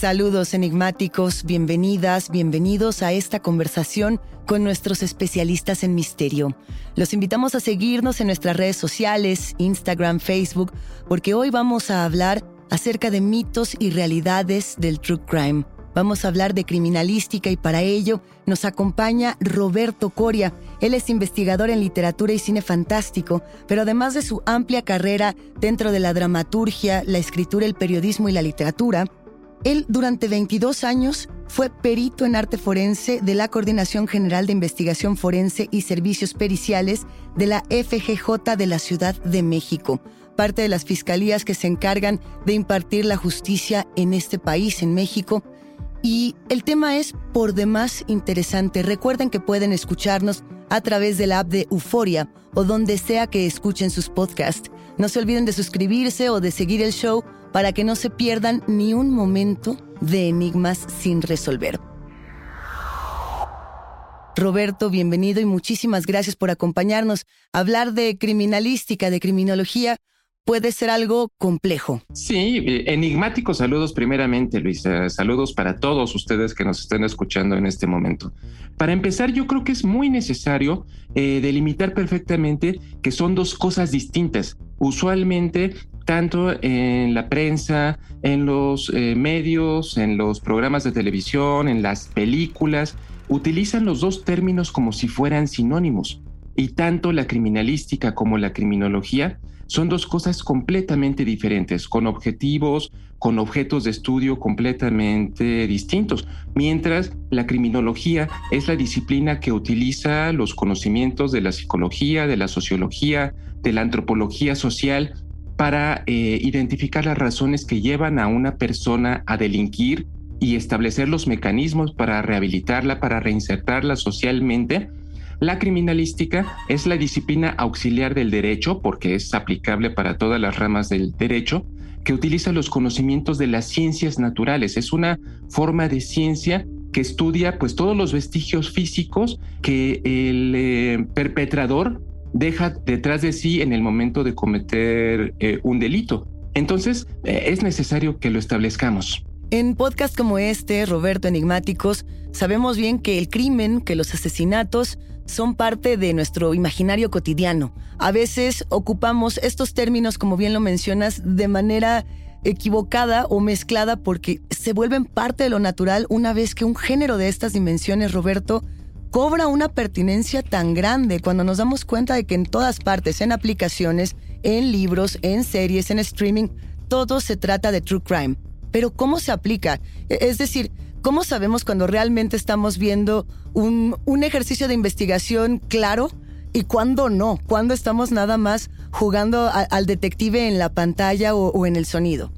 Saludos enigmáticos, bienvenidas, bienvenidos a esta conversación con nuestros especialistas en misterio. Los invitamos a seguirnos en nuestras redes sociales, Instagram, Facebook, porque hoy vamos a hablar acerca de mitos y realidades del true crime. Vamos a hablar de criminalística y para ello nos acompaña Roberto Coria. Él es investigador en literatura y cine fantástico, pero además de su amplia carrera dentro de la dramaturgia, la escritura, el periodismo y la literatura, él durante 22 años fue perito en arte forense de la Coordinación General de Investigación Forense y Servicios Periciales de la FGJ de la Ciudad de México, parte de las fiscalías que se encargan de impartir la justicia en este país, en México. Y el tema es por demás interesante. Recuerden que pueden escucharnos a través de la app de Euforia o donde sea que escuchen sus podcasts. No se olviden de suscribirse o de seguir el show para que no se pierdan ni un momento de enigmas sin resolver. Roberto, bienvenido y muchísimas gracias por acompañarnos. Hablar de criminalística, de criminología, puede ser algo complejo. Sí, enigmáticos saludos primeramente, Luisa. Saludos para todos ustedes que nos estén escuchando en este momento. Para empezar, yo creo que es muy necesario eh, delimitar perfectamente que son dos cosas distintas. Usualmente tanto en la prensa, en los eh, medios, en los programas de televisión, en las películas, utilizan los dos términos como si fueran sinónimos. Y tanto la criminalística como la criminología son dos cosas completamente diferentes, con objetivos, con objetos de estudio completamente distintos, mientras la criminología es la disciplina que utiliza los conocimientos de la psicología, de la sociología, de la antropología social para eh, identificar las razones que llevan a una persona a delinquir y establecer los mecanismos para rehabilitarla, para reinsertarla socialmente. La criminalística es la disciplina auxiliar del derecho porque es aplicable para todas las ramas del derecho, que utiliza los conocimientos de las ciencias naturales. Es una forma de ciencia que estudia pues todos los vestigios físicos que el eh, perpetrador deja detrás de sí en el momento de cometer eh, un delito. Entonces, eh, es necesario que lo establezcamos. En podcasts como este, Roberto Enigmáticos, sabemos bien que el crimen, que los asesinatos son parte de nuestro imaginario cotidiano. A veces ocupamos estos términos, como bien lo mencionas, de manera equivocada o mezclada porque se vuelven parte de lo natural una vez que un género de estas dimensiones, Roberto, cobra una pertinencia tan grande cuando nos damos cuenta de que en todas partes, en aplicaciones, en libros, en series, en streaming, todo se trata de true crime. Pero ¿cómo se aplica? E, es decir, ¿cómo sabemos cuando realmente estamos viendo un, ejercicio de investigación claro y cuándo no? ¿Cuándo estamos nada más jugando al detective en la pantalla o en el sonido?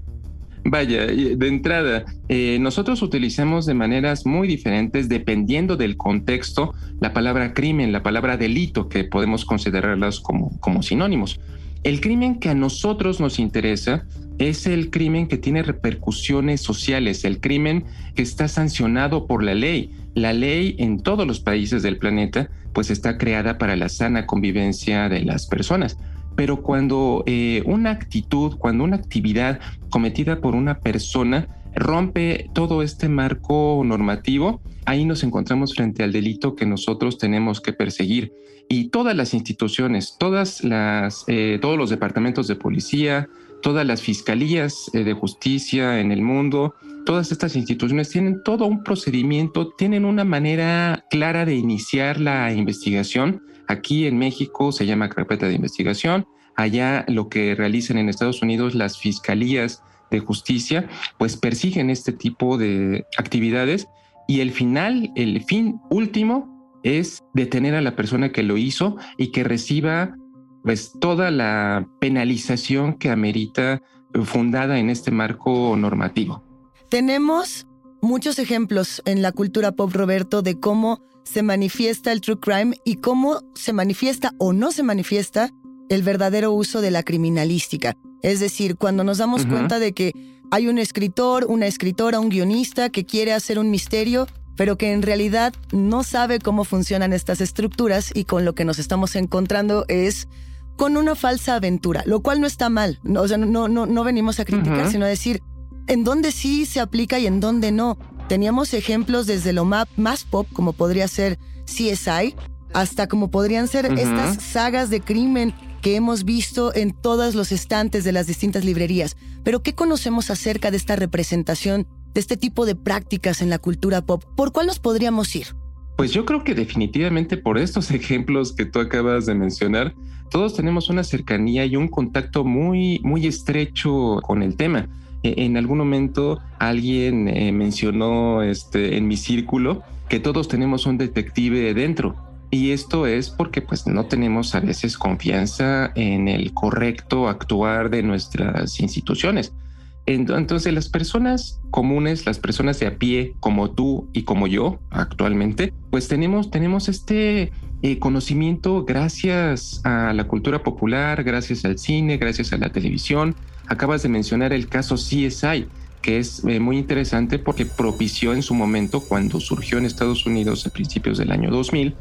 Vaya, de entrada, eh, nosotros utilizamos de maneras muy diferentes, dependiendo del contexto, la palabra crimen, la palabra delito, que podemos considerarlas como, como sinónimos. El crimen que a nosotros nos interesa es el crimen que tiene repercusiones sociales, el crimen que está sancionado por la ley. La ley en todos los países del planeta pues está creada para la sana convivencia de las personas pero cuando eh, una actitud, cuando una actividad cometida por una persona rompe todo este marco normativo, ahí nos encontramos frente al delito que nosotros tenemos que perseguir. Y todas las instituciones, todas las, eh, todos los departamentos de policía, todas las fiscalías eh, de justicia en el mundo, todas estas instituciones tienen todo un procedimiento, tienen una manera clara de iniciar la investigación Aquí en México se llama carpeta de investigación. Allá lo que realizan en Estados Unidos las fiscalías de justicia, pues persiguen este tipo de actividades y el final, el fin último es detener a la persona que lo hizo y que reciba pues toda la penalización que amerita fundada en este marco normativo. Tenemos muchos ejemplos en la cultura pop, Roberto, de cómo se manifiesta el true crime y cómo se manifiesta o no se manifiesta el verdadero uso de la criminalística. Es decir, cuando nos damos cuenta de que hay un escritor, una escritora, un guionista que quiere hacer un misterio, pero que en realidad no sabe cómo funcionan estas estructuras y con lo que nos estamos encontrando es con una falsa aventura, lo cual no está mal. O sea, no, no, no venimos a criticar, sino a decir en dónde sí se aplica y en dónde no. Teníamos ejemplos desde lo más pop, como podría ser CSI, hasta como podrían ser estas sagas de crimen que hemos visto en todos los estantes de las distintas librerías. Pero ¿qué conocemos acerca de esta representación, de este tipo de prácticas en la cultura pop? ¿Por cuál nos podríamos ir? Pues yo creo que definitivamente por estos ejemplos que tú acabas de mencionar, todos tenemos una cercanía y un contacto muy, muy estrecho con el tema. E, en algún momento alguien eh, mencionó este, en mi círculo que todos tenemos un detective dentro. Y esto es porque pues no tenemos a veces confianza en el correcto actuar de nuestras instituciones. Entonces las personas comunes, las personas de a pie como tú y como yo actualmente, pues tenemos, tenemos este eh, conocimiento gracias a la cultura popular, gracias al cine, gracias a la televisión, Acabas de mencionar el caso CSI, que es eh, muy interesante porque propició en su momento, cuando surgió en Estados Unidos a principios del año 2000,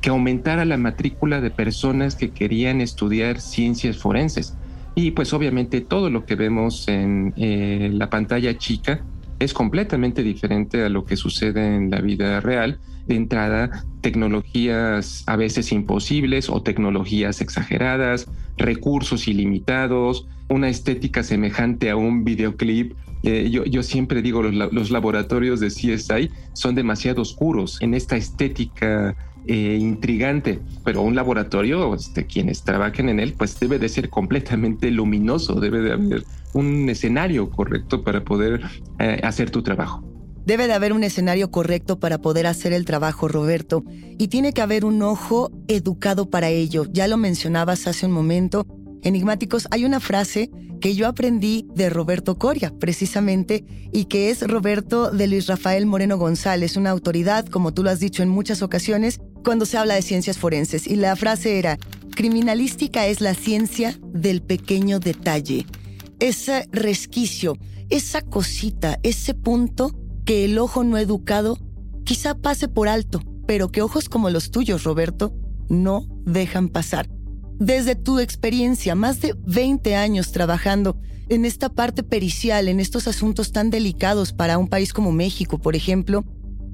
que aumentara la matrícula de personas que querían estudiar ciencias forenses. Y pues obviamente todo lo que vemos en eh, la pantalla chica es completamente diferente a lo que sucede en la vida real. De entrada, tecnologías a veces imposibles o tecnologías exageradas, recursos ilimitados, una estética semejante a un videoclip. Eh, yo, siempre digo, los, los, laboratorios de CSI son demasiado oscuros en esta estética eh, intrigante, pero un laboratorio, este, quienes trabajen en él, pues debe de ser completamente luminoso, debe de haber un escenario correcto para poder eh, hacer tu trabajo. Debe de haber un escenario correcto para poder hacer el trabajo, Roberto, y tiene que haber un ojo educado para ello. Ya lo mencionabas hace un momento, enigmáticos, hay una frase que yo aprendí de Roberto Coria, precisamente, y que es Roberto de Luis Rafael Moreno González, una autoridad, como tú lo has dicho en muchas ocasiones, cuando se habla de ciencias forenses. Y la frase era, criminalística es la ciencia del pequeño detalle. ese resquicio, esa cosita, ese punto que el ojo no educado quizá pase por alto, pero que ojos como los tuyos, Roberto, no dejan pasar. Desde tu experiencia, más de 20 años trabajando en esta parte pericial, en estos asuntos tan delicados para un país como México, por ejemplo,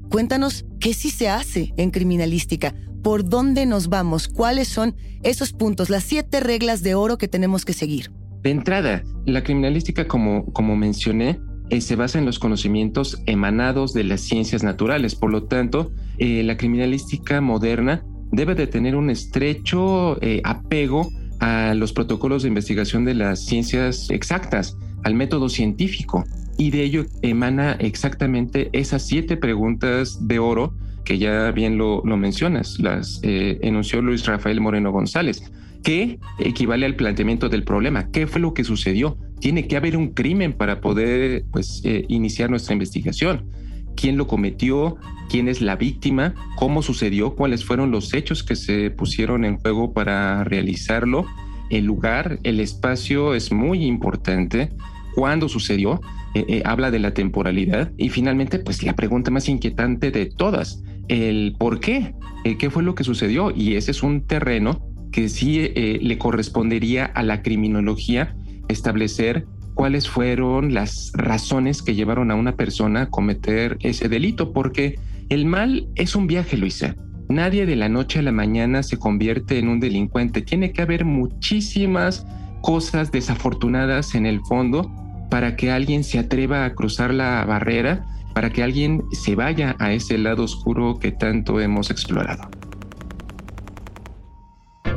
cuéntanos qué sí se hace en criminalística, por dónde nos vamos, cuáles son esos puntos, las siete reglas de oro que tenemos que seguir. De entrada, la criminalística, como, como mencioné, eh, se basa en los conocimientos emanados de las ciencias naturales. Por lo tanto, eh, la criminalística moderna debe de tener un estrecho eh, apego a los protocolos de investigación de las ciencias exactas, al método científico. Y de ello emana exactamente esas siete preguntas de oro que ya bien lo, mencionas, las eh, enunció Luis Rafael Moreno González, que equivale al planteamiento del problema. ¿Qué fue lo que sucedió? Tiene que haber un crimen para poder pues, eh, iniciar nuestra investigación quién lo cometió, quién es la víctima, cómo sucedió, cuáles fueron los hechos que se pusieron en juego para realizarlo, el lugar, el espacio es muy importante, cuándo sucedió, eh, eh, habla de la temporalidad. Y finalmente pues la pregunta más inquietante de todas, el por qué, eh, qué fue lo que sucedió. Y ese es un terreno que sí le correspondería a la criminología establecer cuáles fueron las razones que llevaron a una persona a cometer ese delito, porque el mal es un viaje, Luisa. Nadie de la noche a la mañana se convierte en un delincuente. Tiene que haber muchísimas cosas desafortunadas en el fondo para que alguien se atreva a cruzar la barrera, para que alguien se vaya a ese lado oscuro que tanto hemos explorado.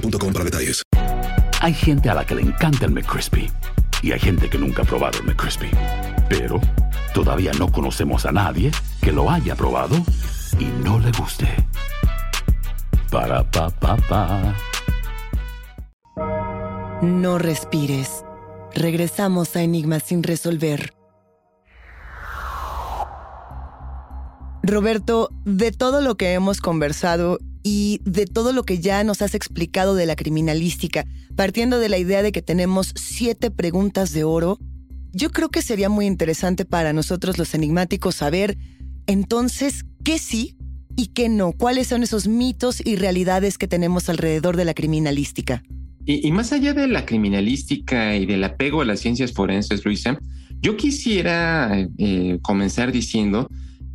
para detalles. Hay gente a la que le encanta el McCrispy y hay gente que nunca ha probado el McCrispy. Pero todavía no conocemos a nadie que lo haya probado y no le guste. Para pa pa pa. No respires. Regresamos a Enigma sin resolver. Roberto, de todo lo que hemos conversado y de todo lo que ya nos has explicado de la criminalística, partiendo de la idea de que tenemos siete preguntas de oro, yo creo que sería muy interesante para nosotros los enigmáticos saber entonces qué sí y qué no, cuáles son esos mitos y realidades que tenemos alrededor de la criminalística. Y, más allá de la criminalística y del apego a las ciencias forenses, Luisa, yo quisiera eh, comenzar diciendo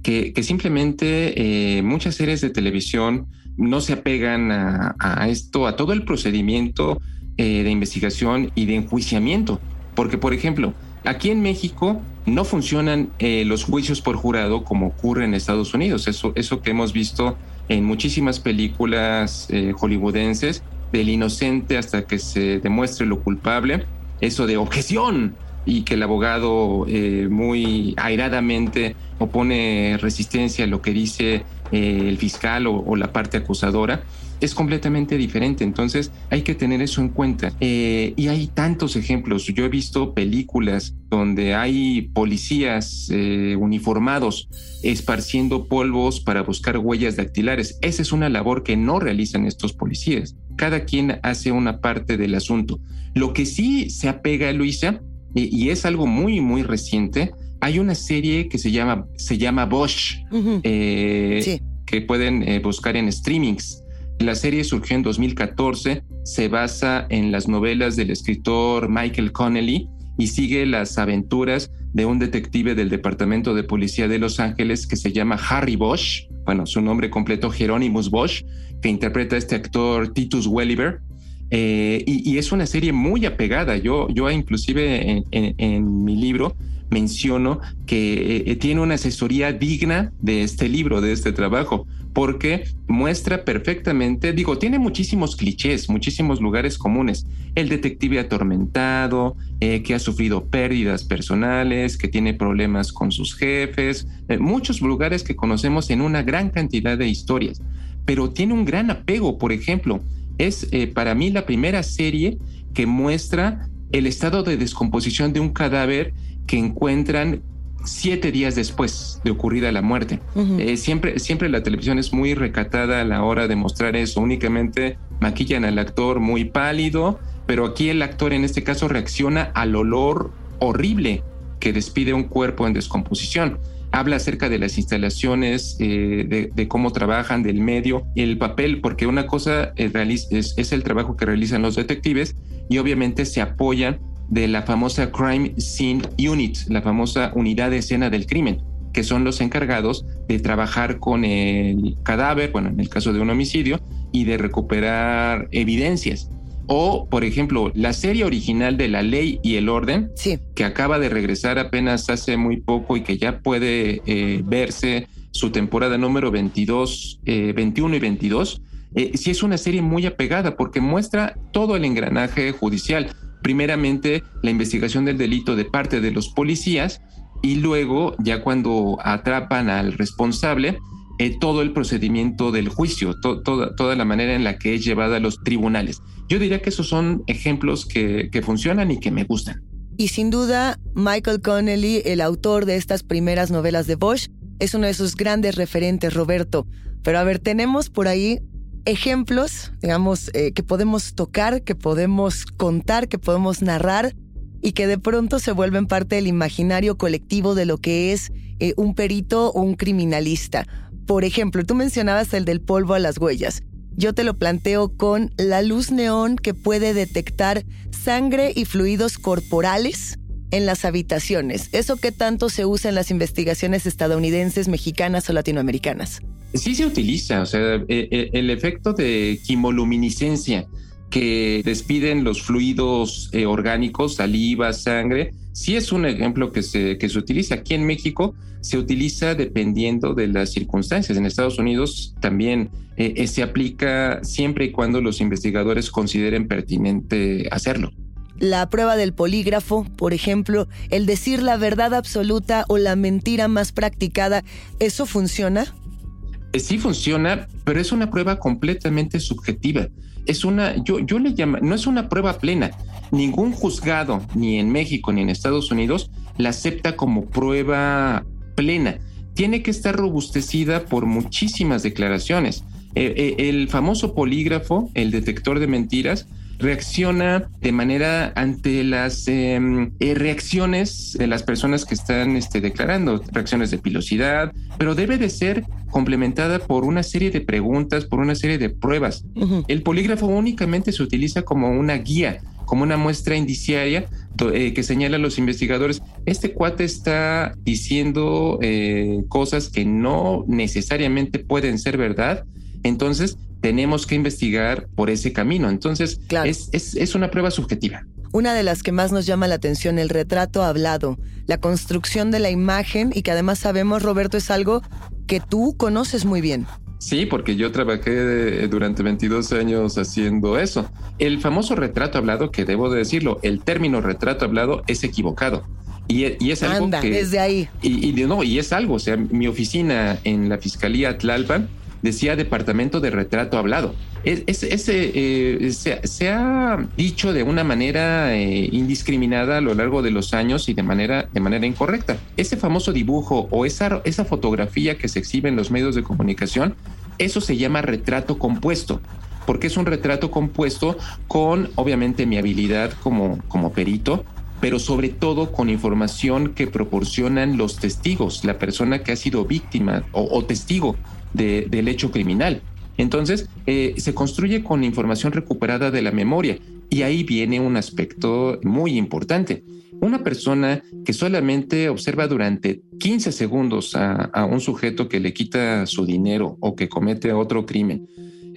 que, simplemente eh, muchas series de televisión no se apegan a, esto, a todo el procedimiento eh, de investigación y de enjuiciamiento. Porque, por ejemplo, aquí en México no funcionan eh, los juicios por jurado como ocurre en Estados Unidos. Eso, eso que hemos visto en muchísimas películas eh, hollywoodenses, del inocente hasta que se demuestre lo culpable. Eso de objeción, y que el abogado eh, muy airadamente opone resistencia a lo que dice eh, el fiscal o, la parte acusadora. es completamente diferente. Entonces hay que tener eso en cuenta. Eh, y hay tantos ejemplos. Yo he visto películas donde hay policías eh, uniformados esparciendo polvos para buscar huellas dactilares. Esa es una labor que no realizan estos policías. Cada quien hace una parte del asunto. Lo que sí se apega, Luisa, y es algo muy, muy reciente, hay una serie que se llama, se llama Bosch, eh, que pueden eh, buscar en streamings. La serie surgió en 2014, se basa en las novelas del escritor Michael Connelly y sigue las aventuras de un detective del Departamento de Policía de Los Ángeles que se llama Harry Bosch, bueno, su nombre completo Hieronymus Bosch, que interpreta a este actor Titus Welliver. Eh, y, es una serie muy apegada. Yo, yo inclusive en mi libro menciono que eh, tiene una asesoría digna de este libro, de este trabajo, porque muestra perfectamente, digo, tiene muchísimos clichés, muchísimos lugares comunes. El detective atormentado, eh, que ha sufrido pérdidas personales, que tiene problemas con sus jefes, eh, muchos lugares que conocemos en una gran cantidad de historias, pero tiene un gran apego, por ejemplo, es para mí la primera serie que muestra el estado de descomposición de un cadáver que encuentran siete días después de ocurrida la muerte. Eh, siempre, siempre la televisión es muy recatada a la hora de mostrar eso. Únicamente maquillan al actor muy pálido, pero aquí el actor en este caso reacciona al olor horrible que despide un cuerpo en descomposición. Habla acerca de las instalaciones, eh, de, cómo trabajan, del medio, el papel, porque una cosa es, es el trabajo que realizan los detectives y obviamente se apoyan de la famosa Crime Scene Unit, la famosa unidad de escena del crimen, que son los encargados de trabajar con el cadáver, bueno, en el caso de un homicidio, y de recuperar evidencias. O, por ejemplo, la serie original de La Ley y el Orden, que acaba de regresar apenas hace muy poco y que ya puede eh, verse su temporada número 22, 21 eh, y 22, eh, sí es una serie muy apegada porque muestra todo el engranaje judicial primeramente la investigación del delito de parte de los policías y luego, ya cuando atrapan al responsable, eh, todo el procedimiento del juicio, toda, la manera en la que es llevada a los tribunales. Yo diría que esos son ejemplos que, que funcionan y que me gustan. Y sin duda, Michael Connelly, el autor de estas primeras novelas de Bosch, es uno de sus grandes referentes, Roberto. Pero a ver, tenemos por ahí ejemplos, digamos, eh, que podemos tocar, que podemos contar, que podemos narrar y que de pronto se vuelven parte del imaginario colectivo de lo que es eh, un perito o un criminalista. Por ejemplo, tú mencionabas el del polvo a las huellas. Yo te lo planteo con la luz neón que puede detectar sangre y fluidos corporales en las habitaciones. ¿Eso qué tanto se usa en las investigaciones estadounidenses, mexicanas o latinoamericanas? Sí se utiliza, o sea, eh, eh, el efecto de quimoluminiscencia que despiden los fluidos eh, orgánicos, saliva, sangre, sí es un ejemplo que se, que se utiliza. Aquí en México se utiliza dependiendo de las circunstancias. En Estados Unidos también se aplica siempre y cuando los investigadores consideren pertinente hacerlo. La prueba del polígrafo, por ejemplo, el decir la verdad absoluta o la mentira más practicada, ¿eso funciona? Eh, sí funciona, pero es una prueba completamente subjetiva. Es una, yo, yo le llamo, no es una prueba plena. Ningún juzgado, ni en México ni en Estados Unidos, la acepta como prueba plena. Tiene que estar robustecida por muchísimas declaraciones. Eh, eh, el famoso polígrafo, el detector de mentiras, reacciona de manera ante las em, eh, reacciones de las personas que están este, declarando, reacciones de pilosidad, pero debe de ser complementada por una serie de preguntas, por una serie de pruebas. El polígrafo únicamente se utiliza como una guía, como una muestra indiciaria eh, que señala a los investigadores, este cuate está diciendo eh, cosas que no necesariamente pueden ser verdad, entonces tenemos que investigar por ese camino. Entonces, es, una prueba subjetiva. Una de las que más nos llama la atención, el retrato hablado, la construcción de la imagen y que además sabemos, Roberto, es algo que tú conoces muy bien. Sí, porque yo trabajé durante 22 años haciendo eso. El famoso retrato hablado, que debo de decirlo, el término retrato hablado es equivocado. Y, es algo Anda, que... desde ahí. Y, no, y es algo, o sea, mi oficina en la Fiscalía Tlalpan decía departamento de retrato hablado. Es, eh, se, ha dicho de una manera eh, indiscriminada a lo largo de los años y de manera, de manera incorrecta. Ese famoso dibujo o esa, esa fotografía que se exhibe en los medios de comunicación, eso se llama retrato compuesto porque es un retrato compuesto con, obviamente, mi habilidad como, como perito, pero sobre todo con información que proporcionan los testigos, la persona que ha sido víctima o, testigo del hecho criminal. Entonces, eh, se construye con información recuperada de la memoria y ahí viene un aspecto muy importante. Una persona que solamente observa durante 15 segundos a un sujeto que le quita su dinero o que comete otro crimen,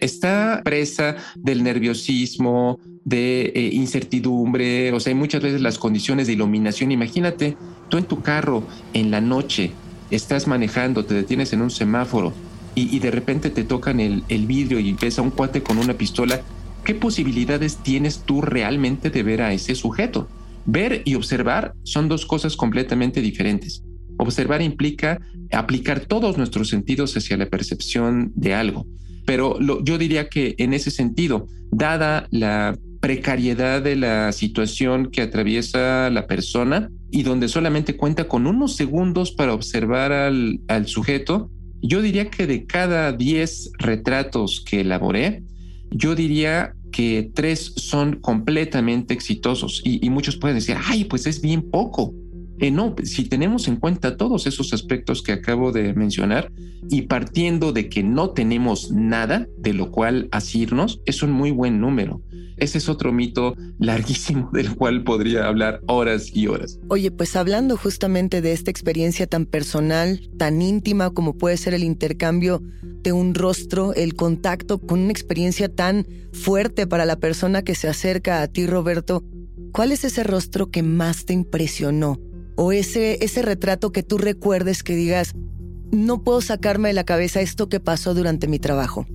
está presa del nerviosismo, de eh, incertidumbre, o sea, muchas veces las condiciones de iluminación. Imagínate, tú en tu carro en la noche estás manejando, te detienes en un semáforo y, de repente te tocan el, el, vidrio y ves a un cuate con una pistola. ¿Qué posibilidades tienes tú realmente de ver a ese sujeto? Ver y observar son dos cosas completamente diferentes. Observar implica aplicar todos nuestros sentidos hacia la percepción de algo. Pero yo diría que en ese sentido, dada la precariedad de la situación que atraviesa la persona y donde solamente cuenta con unos segundos para observar al, sujeto, yo diría que de cada 10 retratos que elaboré, yo diría que tres son completamente exitosos y, y muchos pueden decir, ay, pues es bien poco. Eh, no, si tenemos en cuenta todos esos aspectos que acabo de mencionar y partiendo de que no tenemos nada de lo cual asirnos, es un muy buen número. Ese es otro mito larguísimo del cual podría hablar horas y horas. Oye, pues hablando justamente de esta experiencia tan personal, tan íntima como puede ser el intercambio de un rostro, el contacto con una experiencia tan fuerte para la persona que se acerca a ti, Roberto, ¿cuál es ese rostro que más te impresionó? O ese, ese retrato que tú recuerdes que digas, no puedo sacarme de la cabeza esto que pasó durante mi trabajo?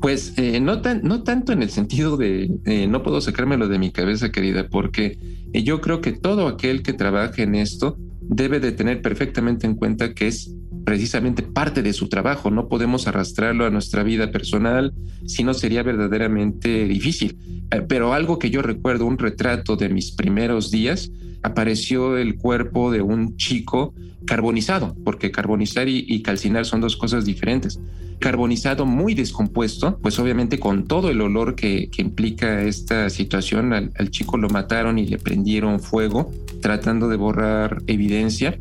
Pues eh, no, tan, no tanto en el sentido de eh, no puedo sacármelo de mi cabeza, querida, porque eh, yo creo que todo aquel que trabaje en esto debe de tener perfectamente en cuenta que es precisamente parte de su trabajo. No podemos arrastrarlo a nuestra vida personal, si no sería verdaderamente difícil. pero algo que yo recuerdo, un retrato de mis primeros días, apareció el cuerpo de un chico carbonizado, porque carbonizar y, calcinar son dos cosas diferentes. Carbonizado muy descompuesto, pues obviamente con todo el olor que, implica esta situación, al, chico lo mataron y le prendieron fuego tratando de borrar evidencia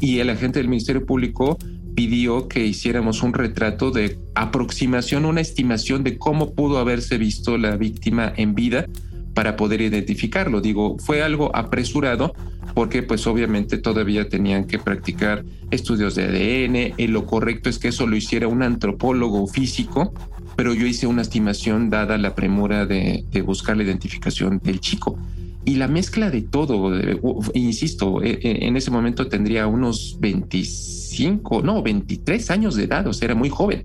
y el agente del Ministerio Público pidió que hiciéramos un retrato de aproximación, una estimación de cómo pudo haberse visto la víctima en vida para poder identificarlo. Digo, fue algo apresurado porque pues obviamente todavía tenían que practicar estudios de ADN y lo correcto es que eso lo hiciera un antropólogo físico, pero yo hice una estimación dada la premura de, buscar la identificación del chico. Y la mezcla de todo, insisto, e, e, en ese momento tendría unos 25, no, 23 años de edad, o sea, era muy joven.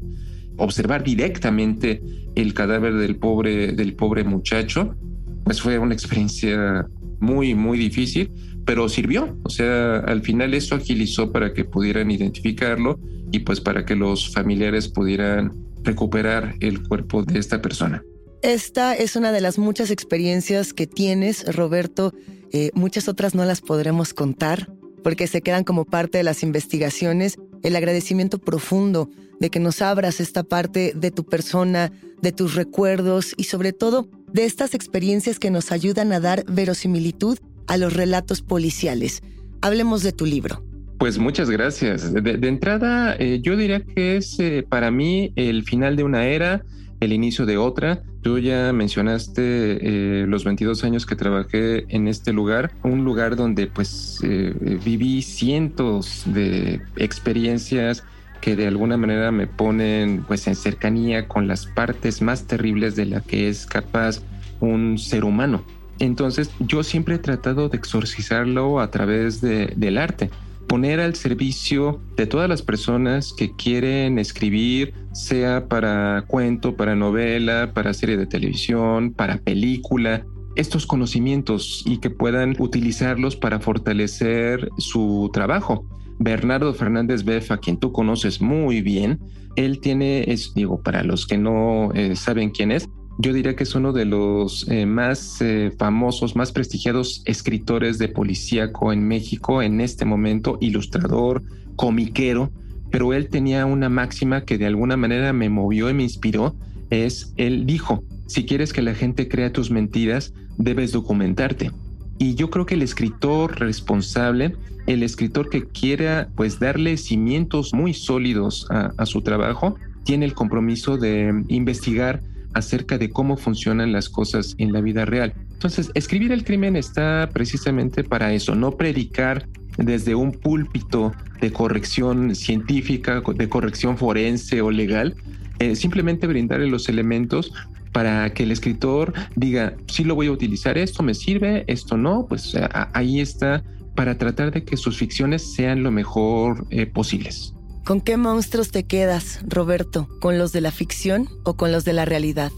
Observar directamente el cadáver del pobre, del pobre muchacho pues fue una experiencia muy, muy difícil, pero sirvió. O sea, al final eso agilizó para que pudieran identificarlo y pues para que los familiares pudieran recuperar el cuerpo de esta persona. Esta es una de las muchas experiencias que tienes, Roberto. Eh, muchas otras no las podremos contar porque se quedan como parte de las investigaciones. El agradecimiento profundo de que nos abras esta parte de tu persona, de tus recuerdos y sobre todo de estas experiencias que nos ayudan a dar verosimilitud a los relatos policiales. Hablemos de tu libro. Pues muchas gracias. De, entrada, eh, yo diría que es eh, para mí el final de una era, el inicio de otra. Tú ya mencionaste eh, los 22 años que trabajé en este lugar, un lugar donde pues viví cientos de experiencias que de alguna manera me ponen pues en cercanía con las partes más terribles de la que es capaz un ser humano. Entonces yo siempre he tratado de exorcizarlo a través del arte, poner al servicio de todas las personas que quieren escribir, sea para cuento, para novela, para serie de televisión, para película, estos conocimientos y que puedan utilizarlos para fortalecer su trabajo Bernardo Fernández Beff, a quien tú conoces muy bien, él tiene, es, digo, para los que no eh, saben quién es, yo diría que es uno de los eh, más eh, famosos, más prestigiados escritores de policíaco en México en este momento, ilustrador, comiquero, pero él tenía una máxima que de alguna manera me movió y me inspiró, es, él dijo, si quieres que la gente crea tus mentiras, debes documentarte. Y yo creo que el escritor responsable, el escritor que quiera pues darle cimientos muy sólidos a su trabajo, tiene el compromiso de investigar acerca de cómo funcionan las cosas en la vida real. Entonces, escribir el crimen está precisamente para eso, no predicar desde un púlpito de corrección científica, de corrección forense o legal, eh, simplemente brindarle los elementos para que el escritor diga, sí lo voy a utilizar, esto me sirve, esto no, pues ahí está, para tratar de que sus ficciones sean lo mejor eh, posibles. ¿Con qué monstruos te quedas, Roberto? ¿Con los de la ficción o con los de la realidad?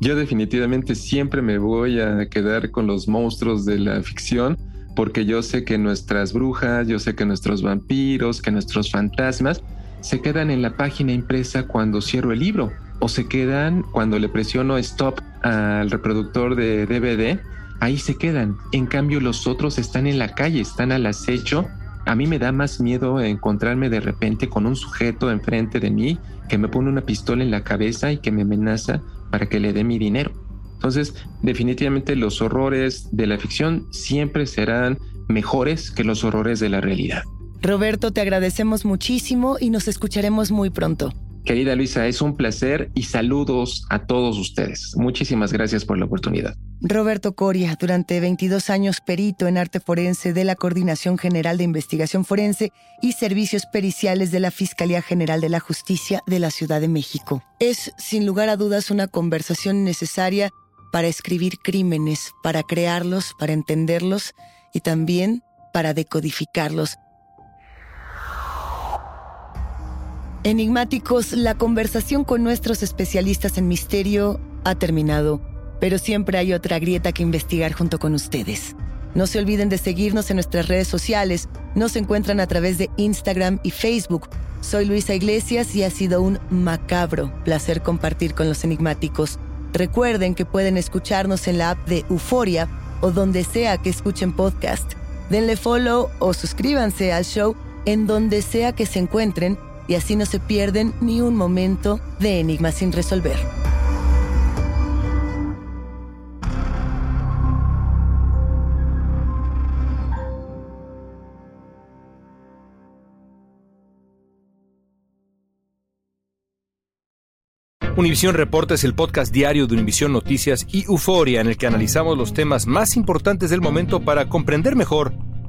Yo definitivamente siempre me voy a quedar con los monstruos de la ficción porque yo sé que nuestras brujas, yo sé que nuestros vampiros, que nuestros fantasmas se quedan en la página impresa cuando cierro el libro o se quedan cuando le presiono stop al reproductor de DVD, ahí se quedan. En cambio los otros están en la calle, están al acecho a mí me da más miedo encontrarme de repente con un sujeto enfrente de mí que me pone una pistola en la cabeza y que me amenaza para que le dé mi dinero. Entonces, definitivamente los horrores de la ficción siempre serán mejores que los horrores de la realidad. Roberto, te agradecemos muchísimo y nos escucharemos muy pronto. Querida Luisa, es un placer y saludos a todos ustedes. Muchísimas gracias por la oportunidad. Roberto Coria, durante 22 años perito en arte forense de la Coordinación General de Investigación Forense y Servicios Periciales de la Fiscalía General de la Justicia de la Ciudad de México. Es, sin lugar a dudas, una conversación necesaria para escribir crímenes, para crearlos, para entenderlos y también para decodificarlos Enigmáticos, la conversación con nuestros especialistas en misterio ha terminado, pero siempre hay otra grieta que investigar junto con ustedes. No se olviden de seguirnos en nuestras redes sociales. Nos encuentran a través de Instagram y Facebook. Soy Luisa Iglesias y ha sido un macabro placer compartir con los enigmáticos. Recuerden que pueden escucharnos en la app de Euforia o donde sea que escuchen podcast. Denle follow o suscríbanse al show en donde sea que se encuentren y así no se pierden ni un momento de enigmas sin resolver. Univisión Reporta es el podcast diario de Univisión Noticias y Euforia en el que analizamos los temas más importantes del momento para comprender mejor